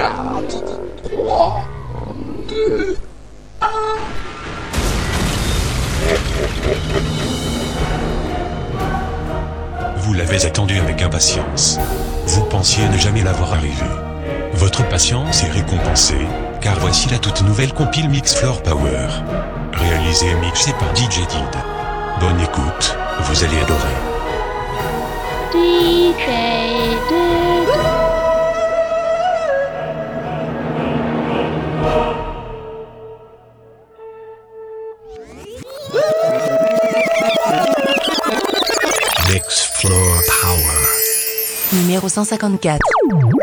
4, 3, 2, 1. Vous l'avez attendu avec impatience. Vous pensiez ne jamais l'avoir arrivé. Votre patience est récompensée, car voici la toute nouvelle compile Mix Floor Power. Réalisée et mixée par DJ Did. Bonne écoute, vous allez adorer. 054.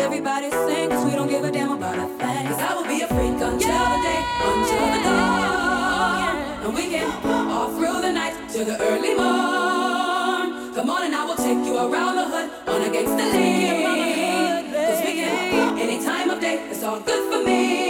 everybody sing, cause we don't give a damn about a thing. Cause I will be a freak until yeah. the day, until the dawn. And we can all through the night to the early morn. Come on and I will take you around the hood on a gangsta league. Cause we can pump any time of day, it's all good for me.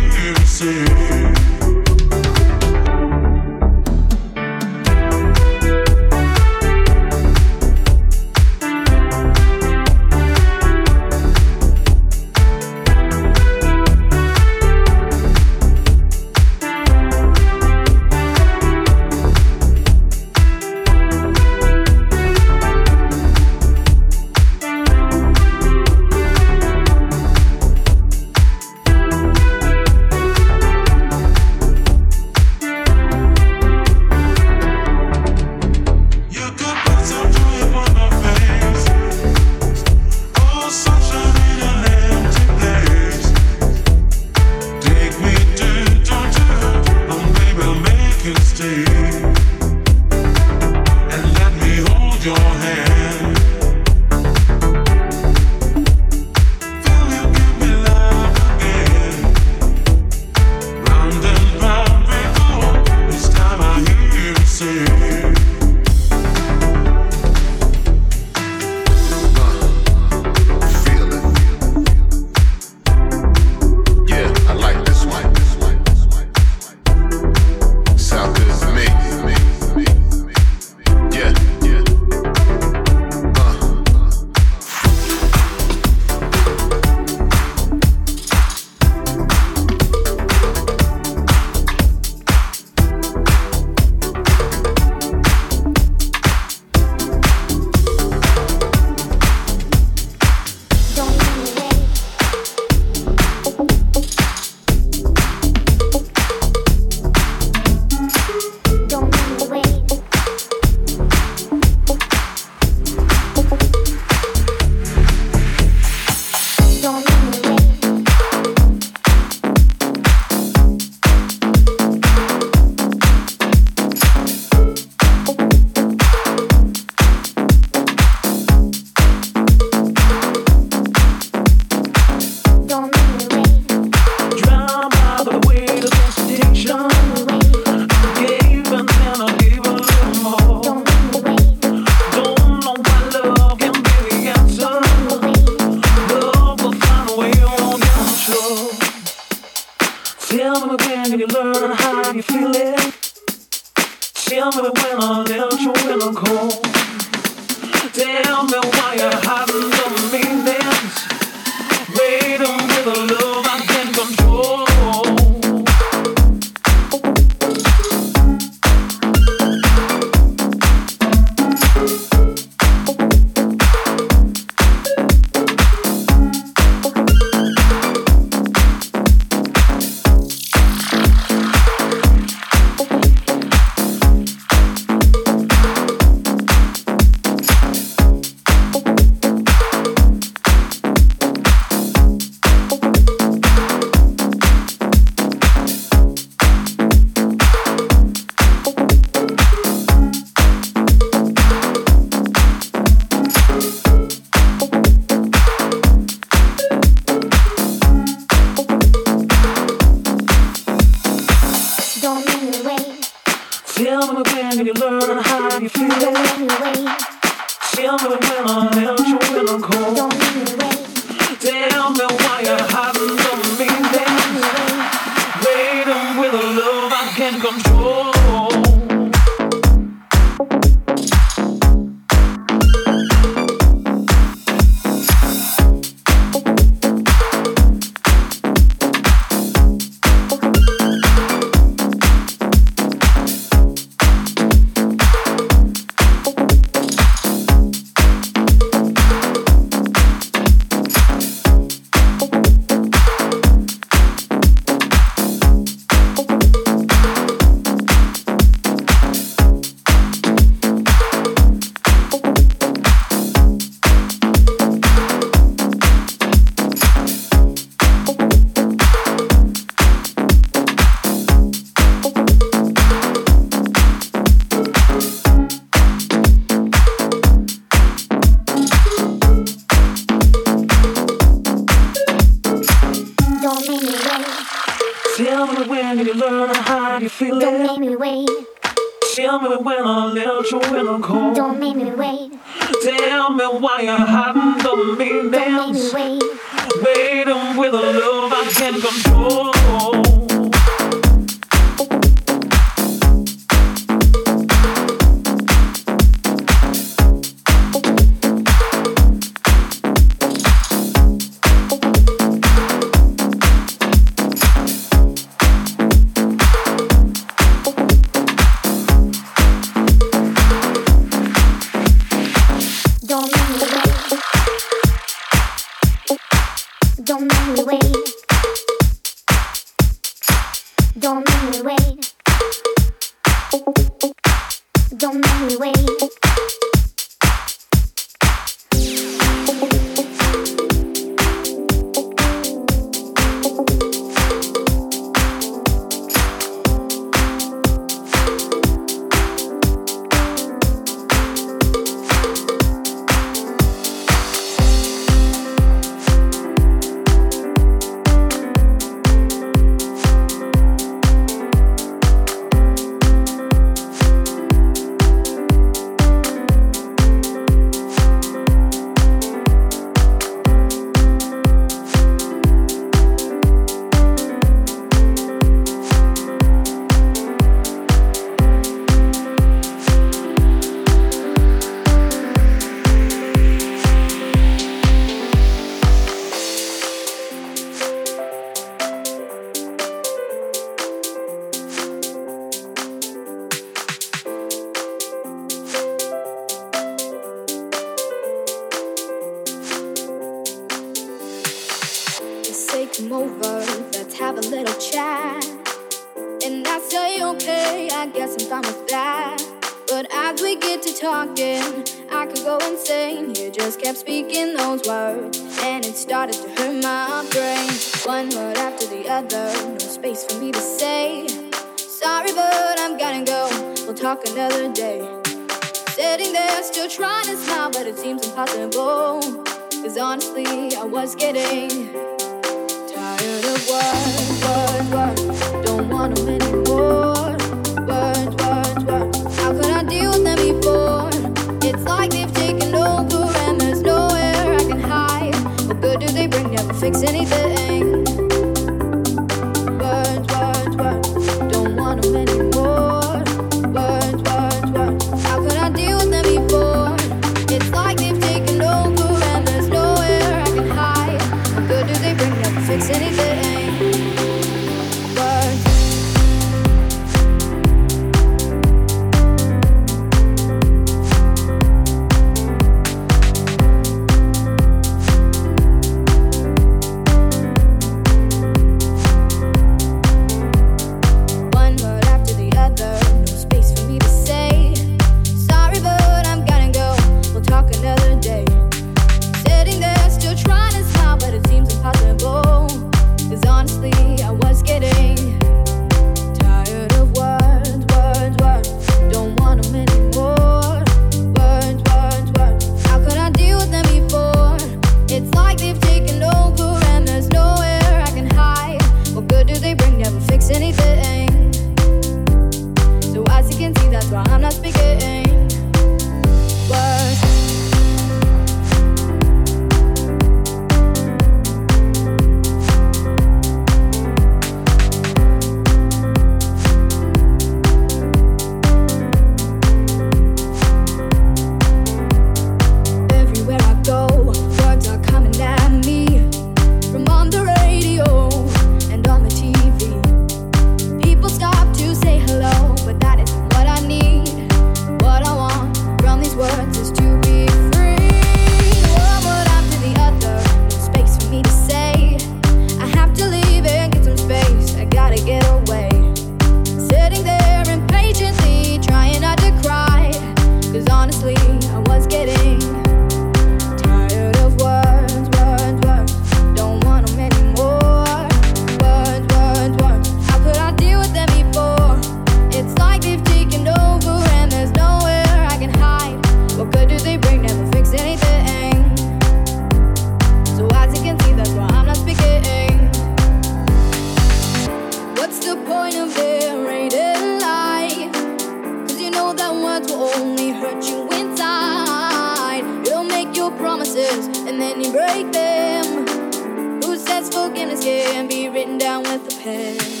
Down with the pen?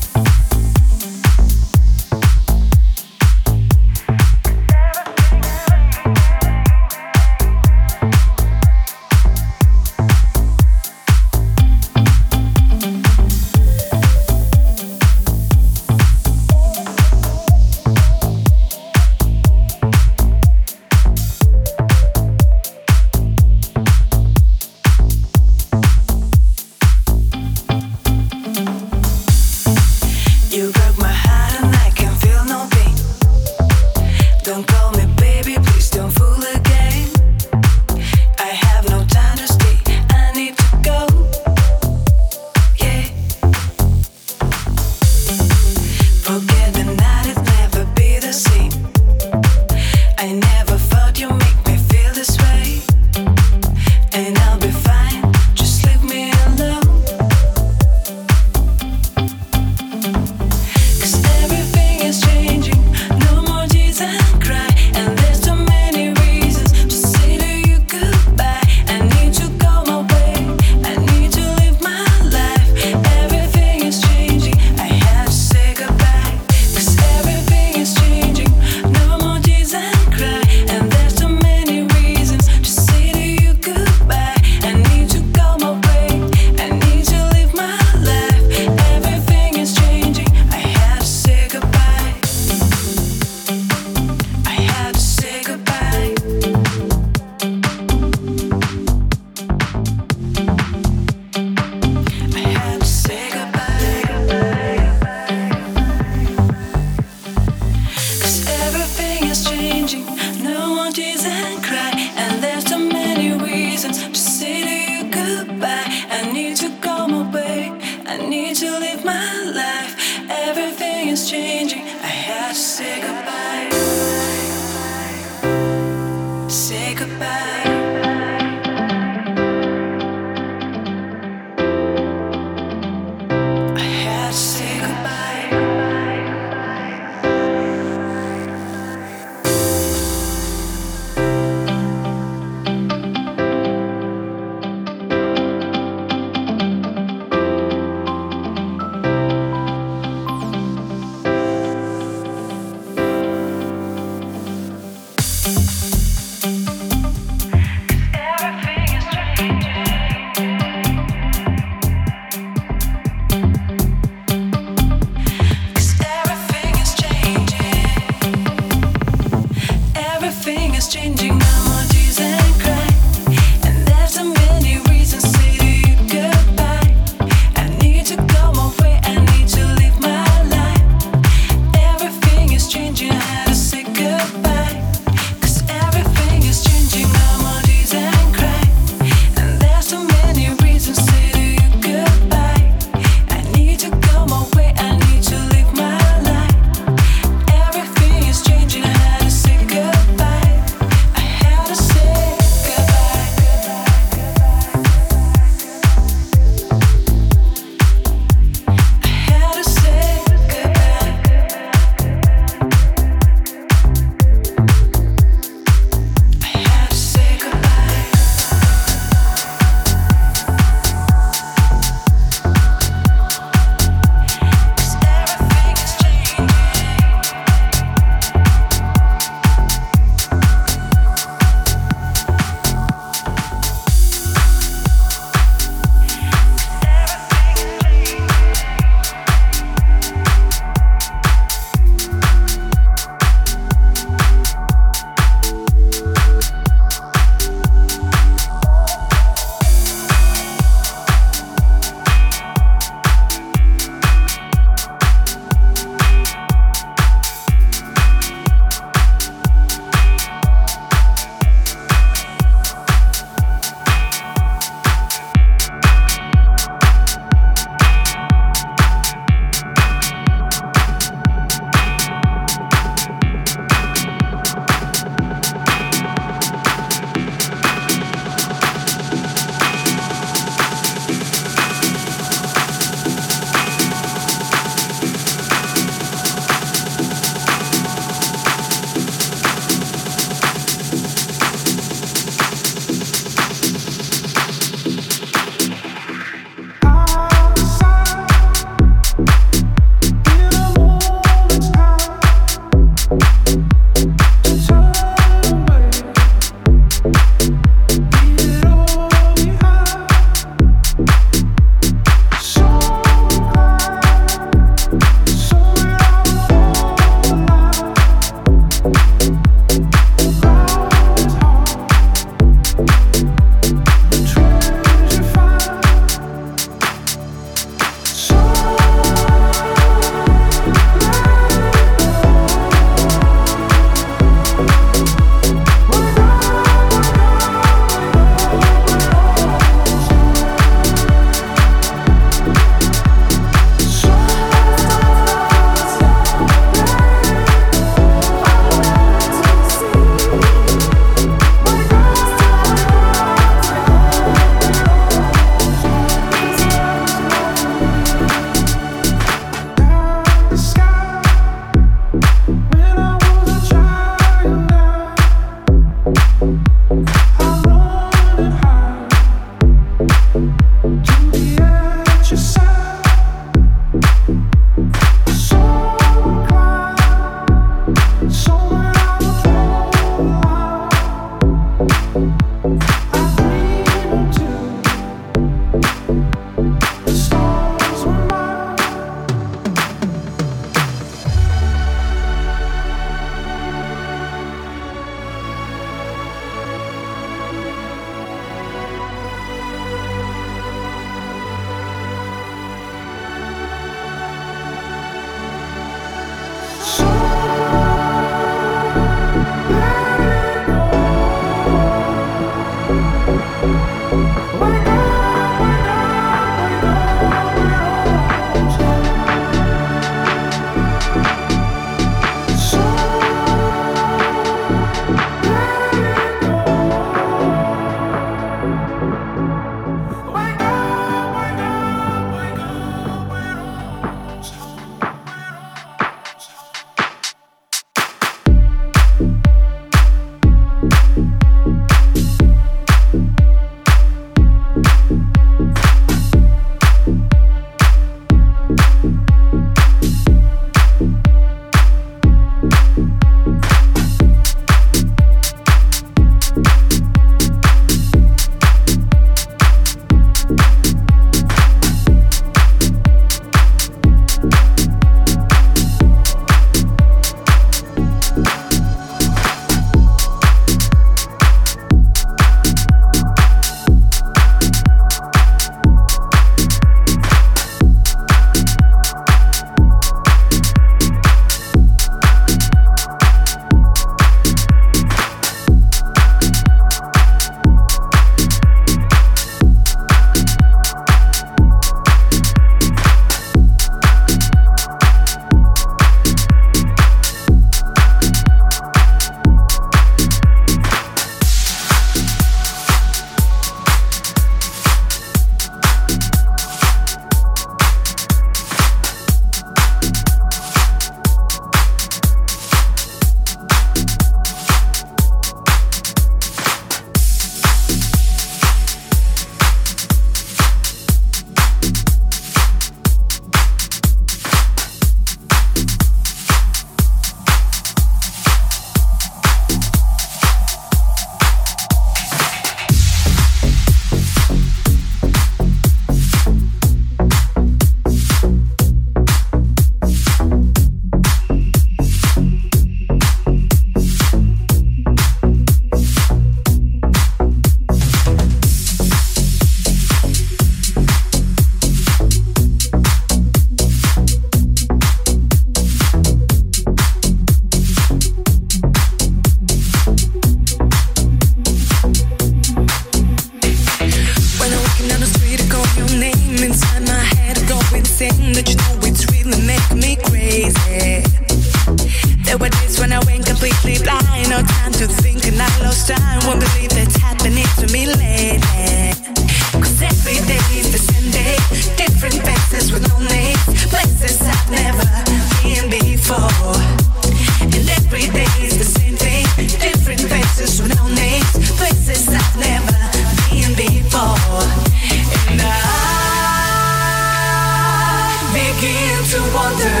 begin to wonder,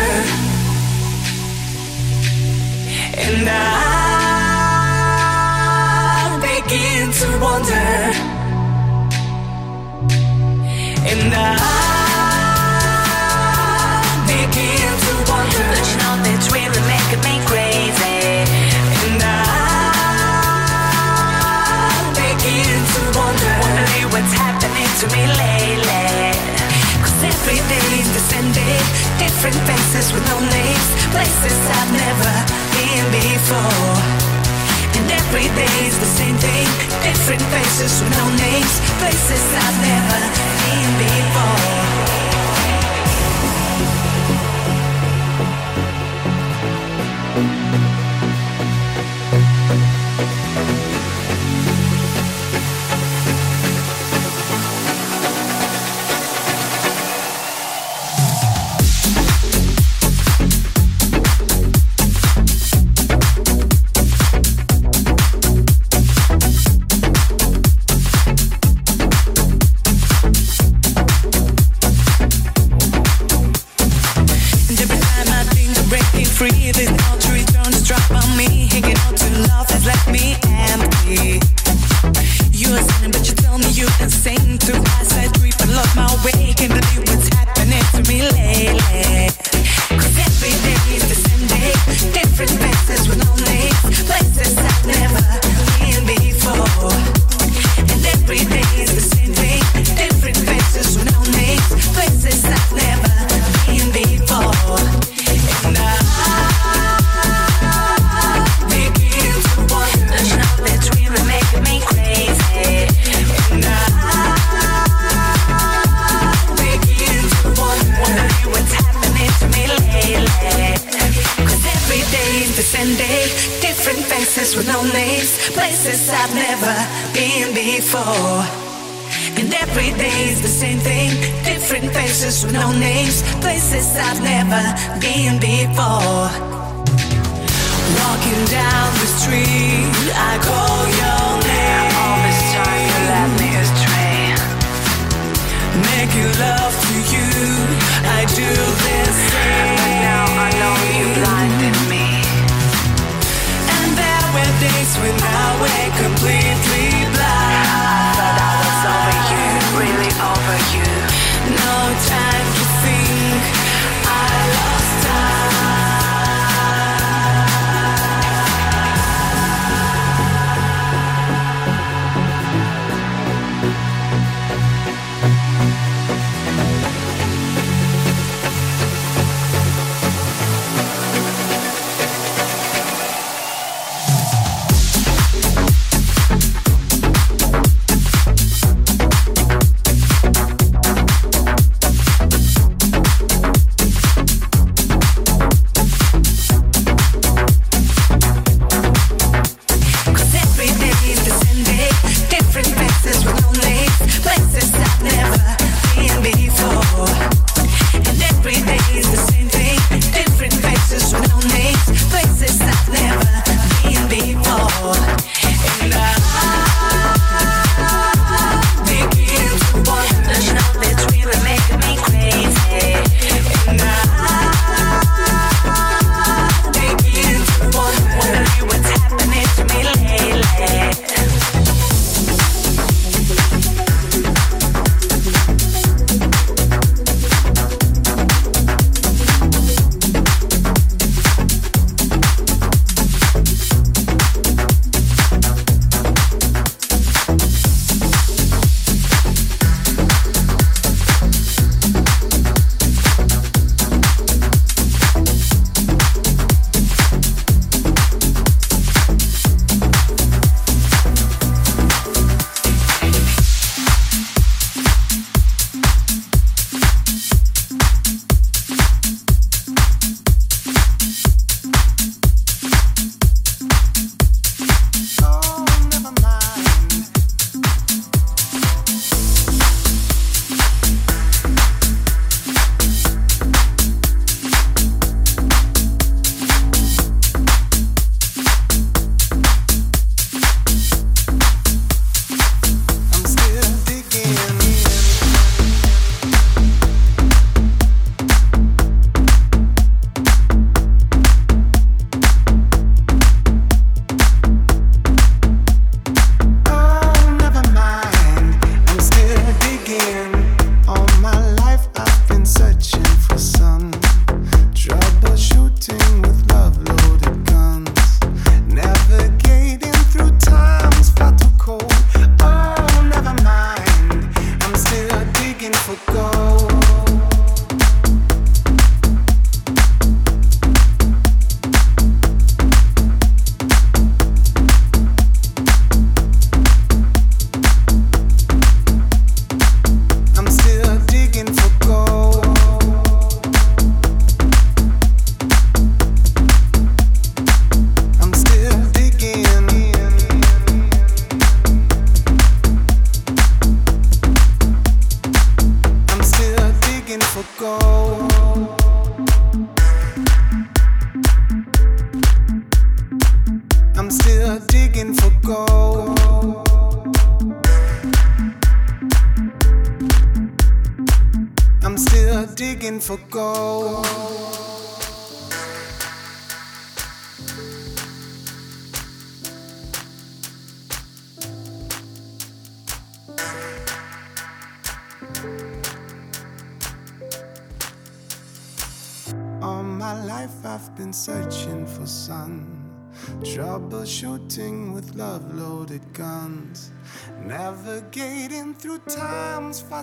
and I begin to wonder, and I. different faces with no names, places I've never been before. And every day's the same thing, different faces with no names, places I've never been before.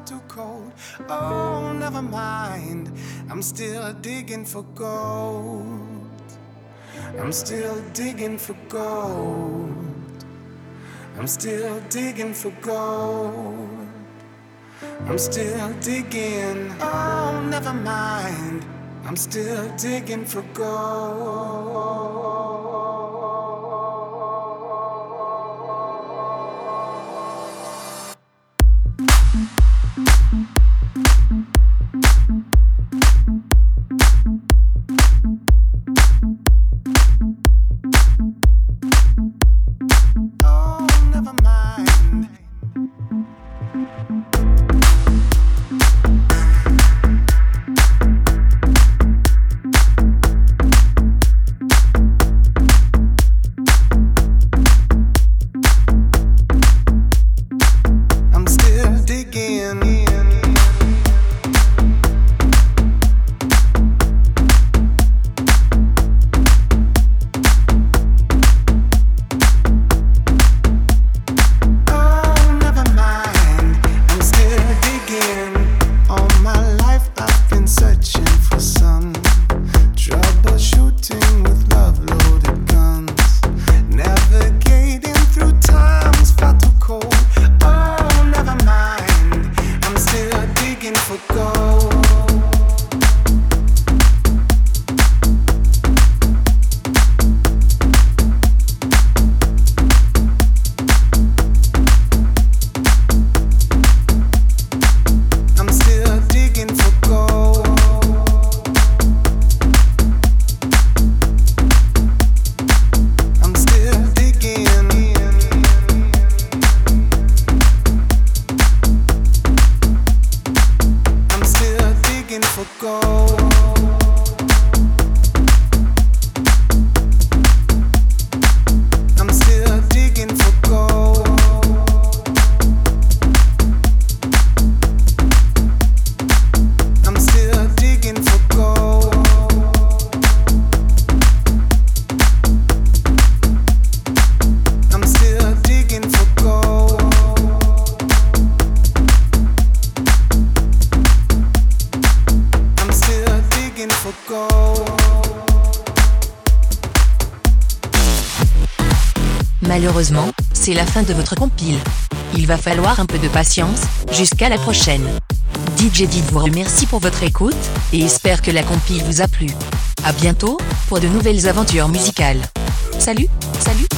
Too cold. Oh, never mind. I'm still digging for gold. I'm still digging for gold. I'm still digging for gold. I'm still digging. Oh, never mind. I'm still digging for gold. De votre compile. Il va falloir un peu de patience, jusqu'à la prochaine. DJ Did vous remercie pour votre écoute, et espère que la compile vous a plu. À bientôt, pour de nouvelles aventures musicales. Salut, salut.